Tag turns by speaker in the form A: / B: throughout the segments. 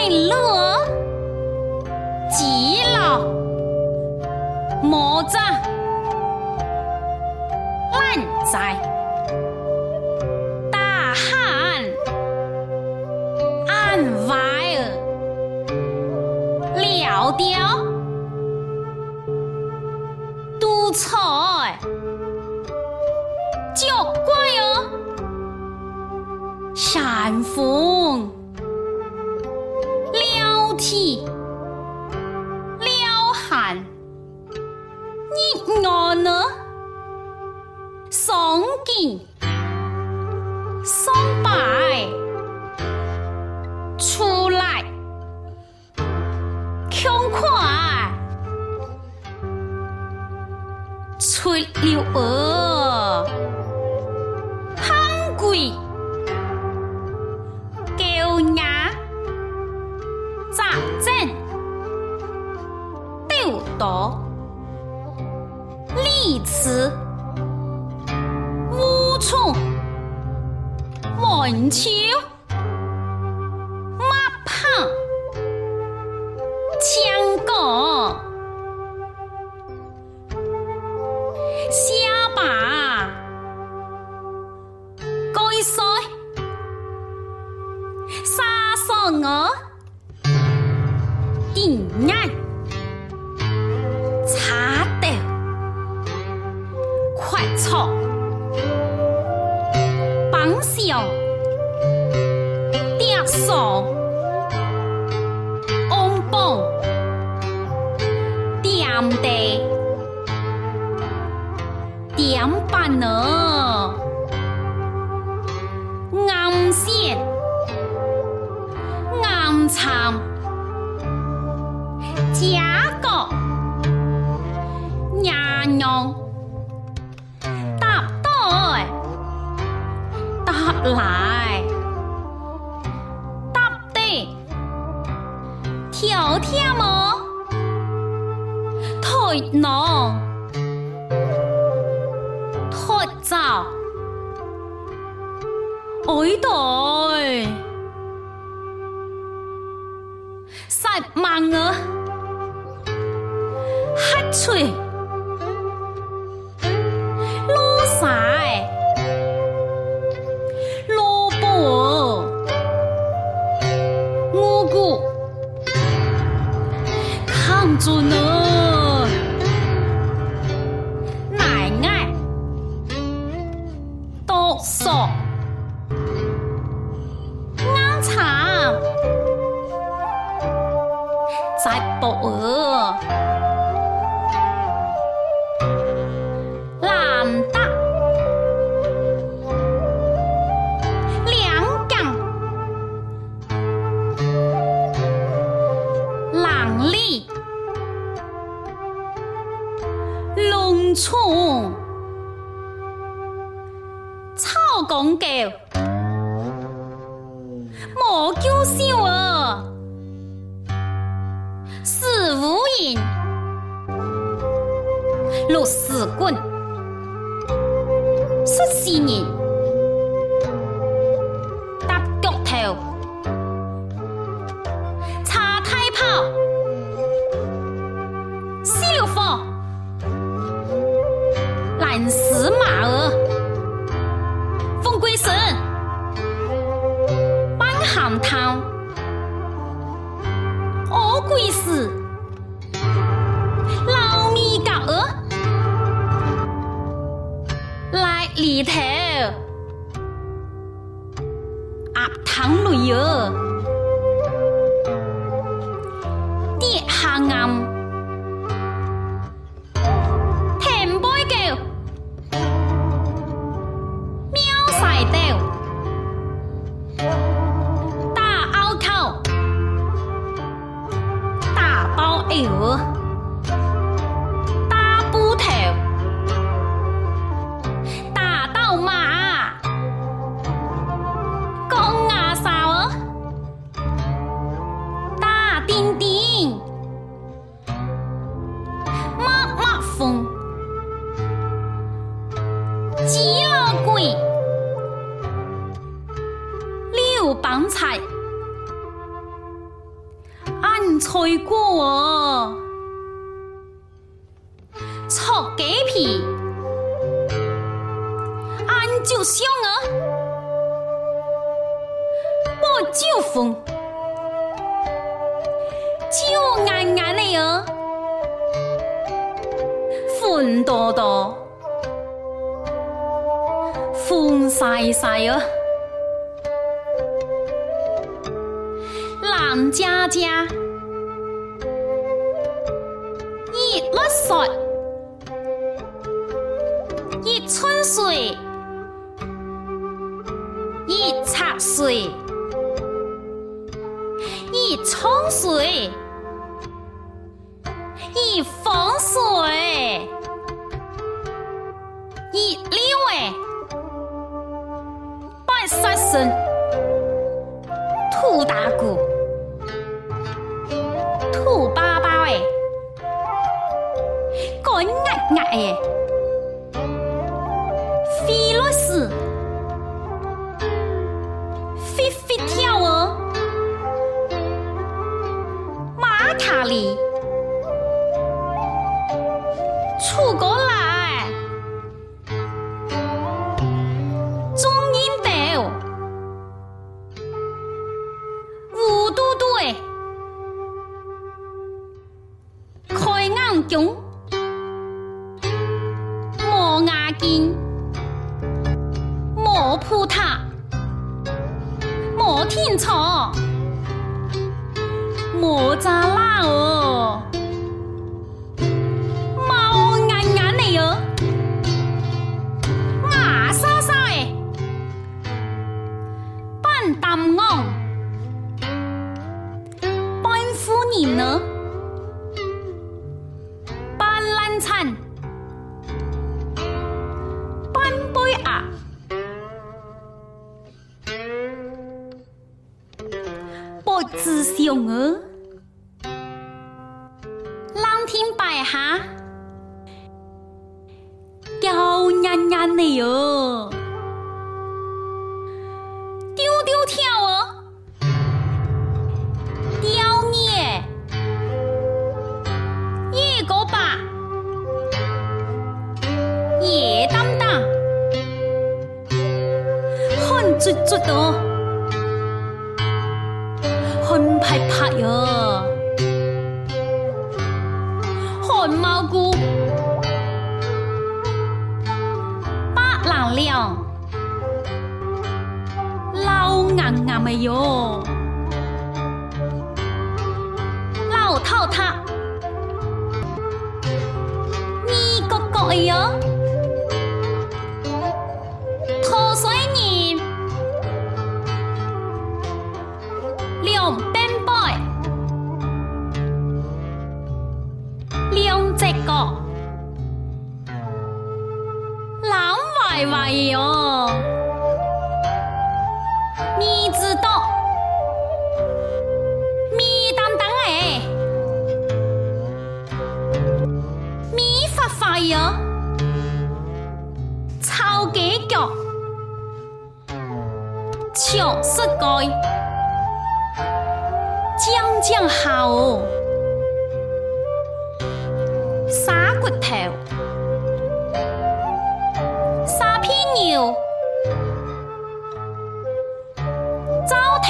A: 快乐，极了，魔杖 lò, 大汉娃儿。了掉。垂柳鹅，贪鬼。错，绑上，点数，往，点得，点，暗色，暗藏。Nó thổi vào, 黑吹厝，臭公狗，莫叫声儿，死无人，落死，死人。里头，阿汤路油。鸡鸭贵溜棒菜安催锅哦炒鸡皮。腌九香哦把酒封叫眼眼勒哦粉多多。风晒晒哟。唐家家，一落水，一春水，一茶水，一冲水，一风水，一溜哎，拜杀生，兔大姑，兔爸爸哎，干爱爱哎。中。磨牙筋，磨葡萄，磨天草，哎呦，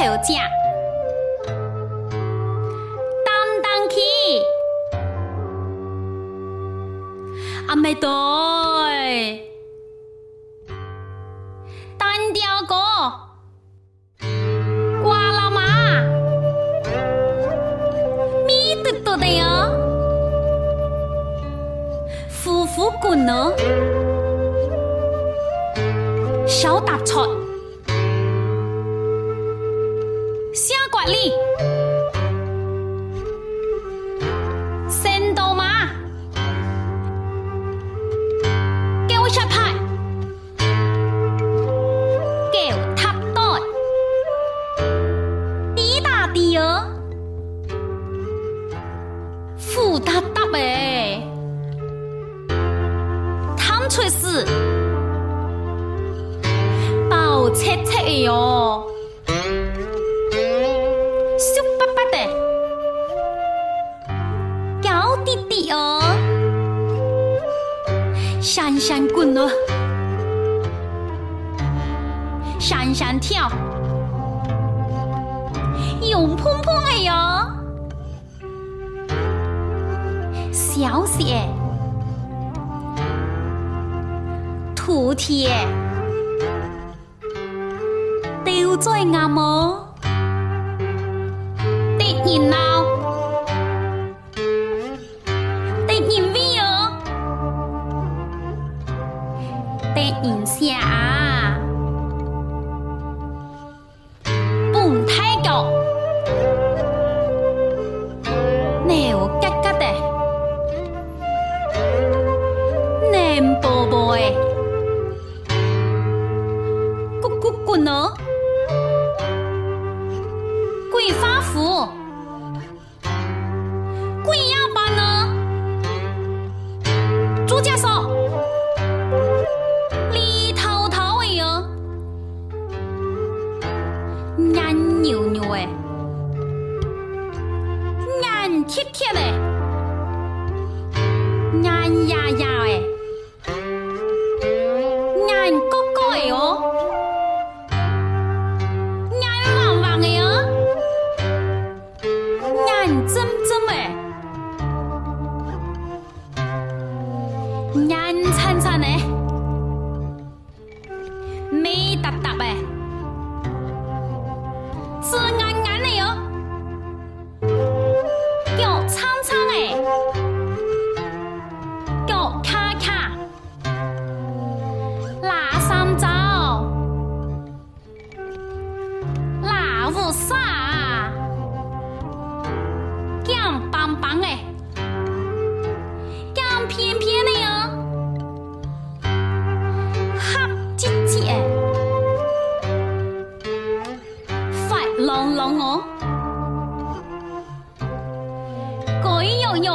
A: 糟头架，当当起，阿妹多，有搭搭的，汤出事，爆切切的哟、哦，羞巴巴的，搞滴滴哦，闪闪滚哦，闪闪跳，勇砰砰的哟、哦。小雪，土铁，丢在眼眸，的热闹。影下，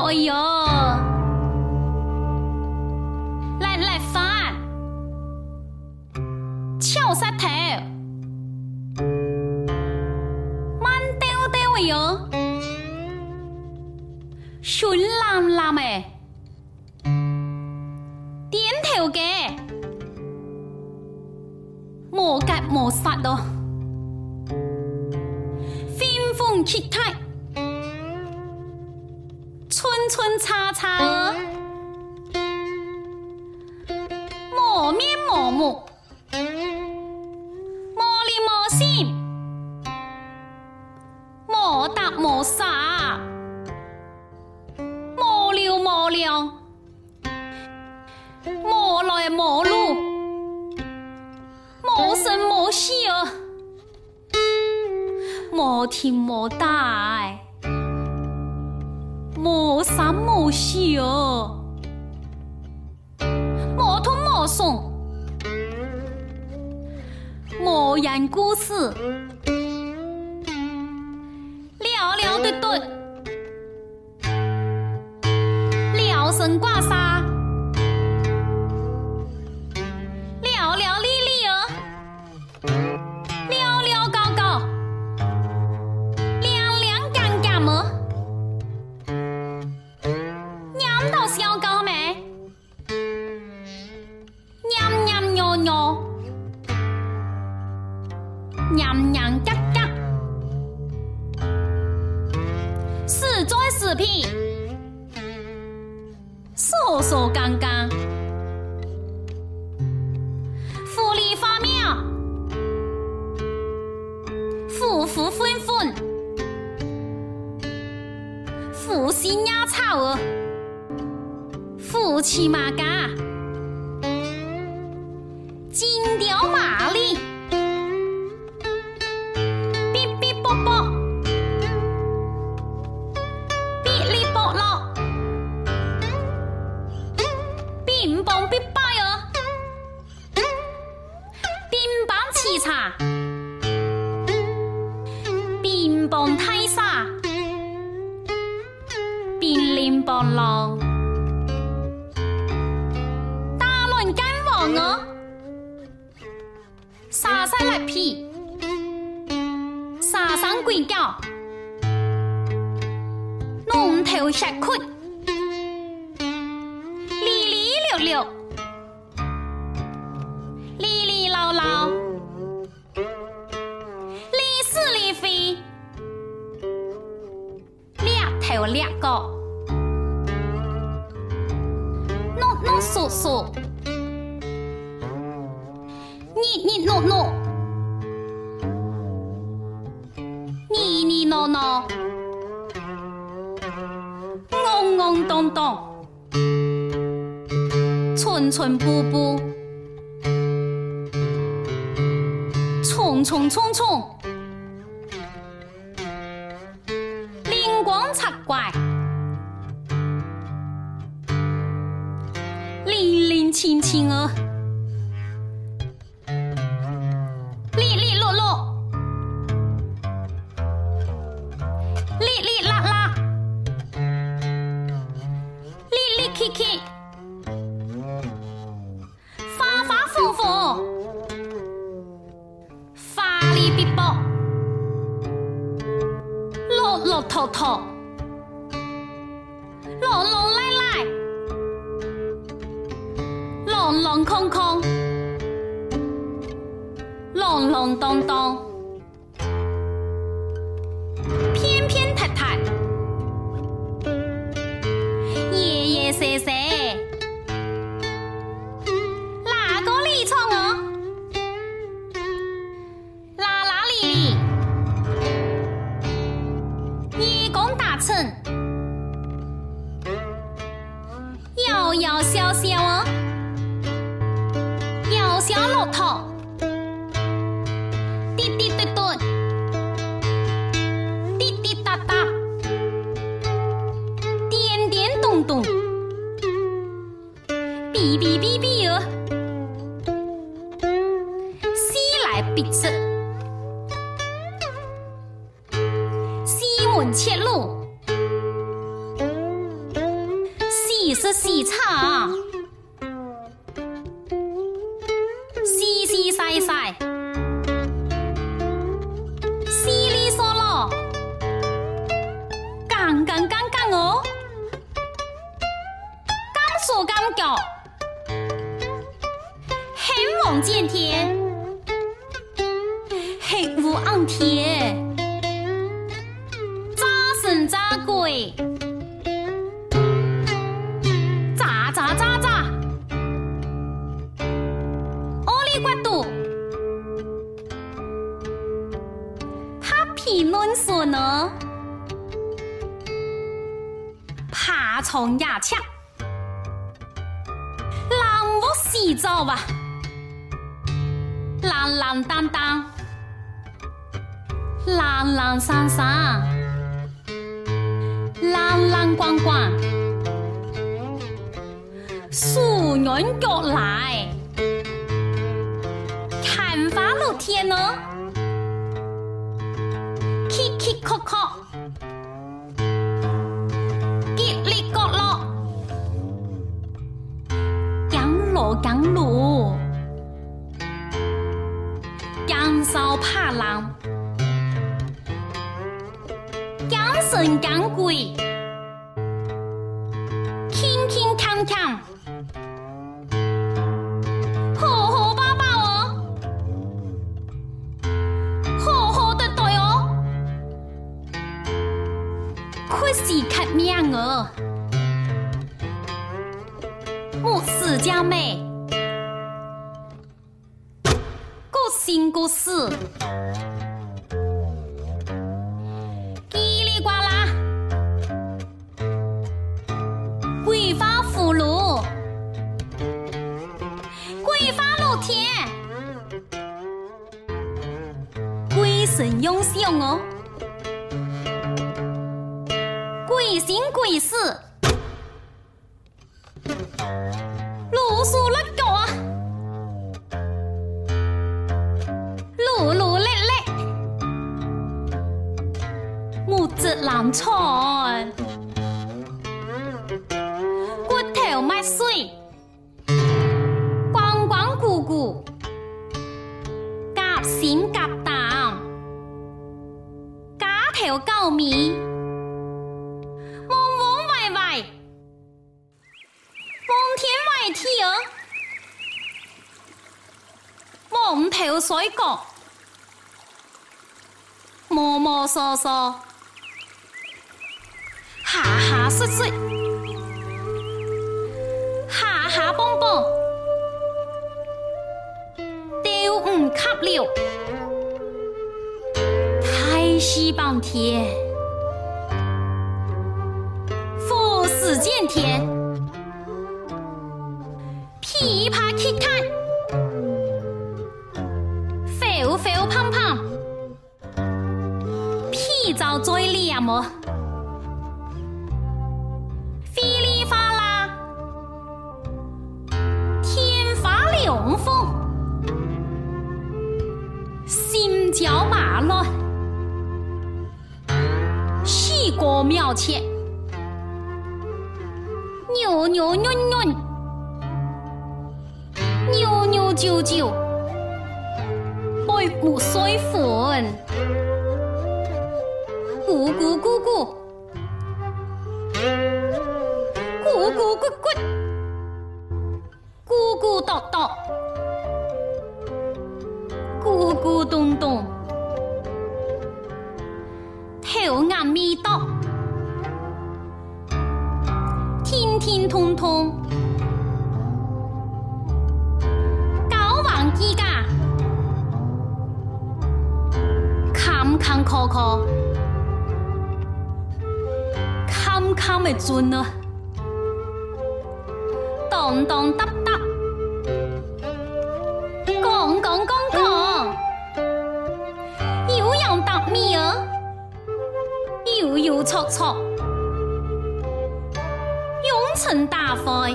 A: 哎呦，来来饭，翘舌头，慢丢丢哎呦，顺蓝蓝哎，点头嘅，莫格莫杀咯，风气磨天磨大。莫三莫四哦，莫通莫送，莫言故事，聊聊对对，聊神挂沙，娘娘嘎嘎，四桌四屁，嗦嗦刚刚，棒太沙，冰凌棒浪，你你诺诺，嗡嗡咚咚，寸寸步步，冲冲冲冲。怪，零零清清哦，空空浪浪荡荡。必吃，西门切路。细丝细长，论说呢，爬虫牙枪，让我洗澡吧，啷啷当当，啷啷闪闪，啷啷咣咣，数人过来，看法露天呢。壳壳，吉利角落，降落降落，降扫怕浪，降神降鬼，轻轻锵锵。面额，我四家妹，各行各事，路数乱搞啊，路路累累，木子难穿，摸摸索索，下雪雪，下下蹦蹦，都唔及了，太西半天，富士见天，么？噼里啪啦，天发凉风，心焦马乱，细过庙前，扭扭扭扭，扭扭扭扭，爱慕水粉，成大会，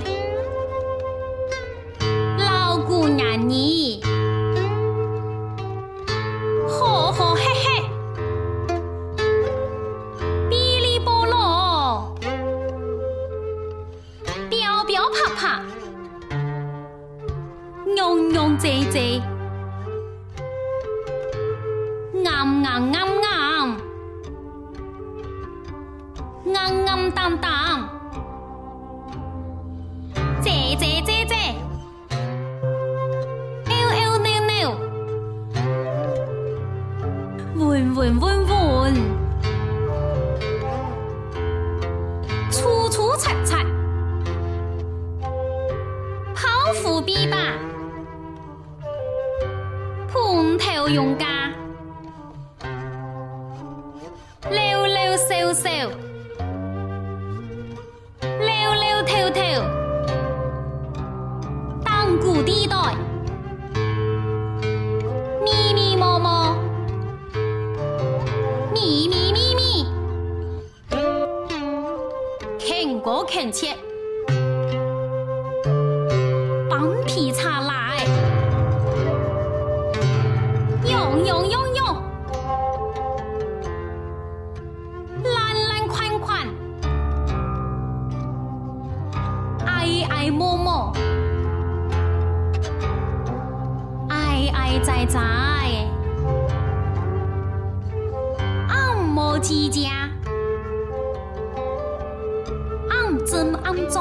A: 老姑娘你，伏笔吧。蓬头用敢。爱爱在在，按摩指甲，按针按针。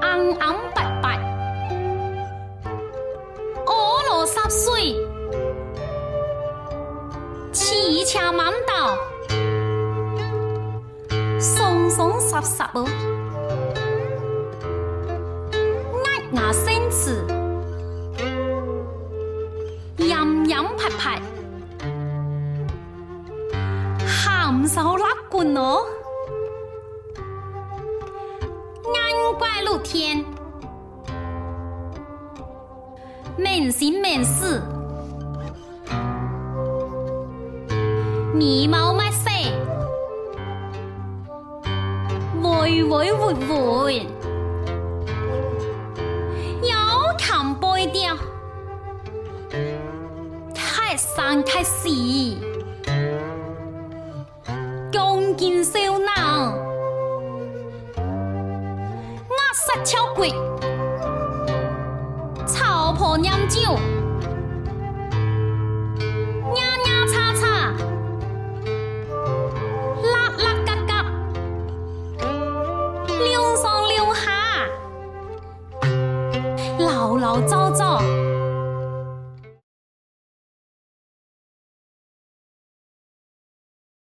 A: 暗暗白白，俄罗十岁，骑车满道，松松实实哦，眉毛乜色，微微活活，有琴背调，太生太死，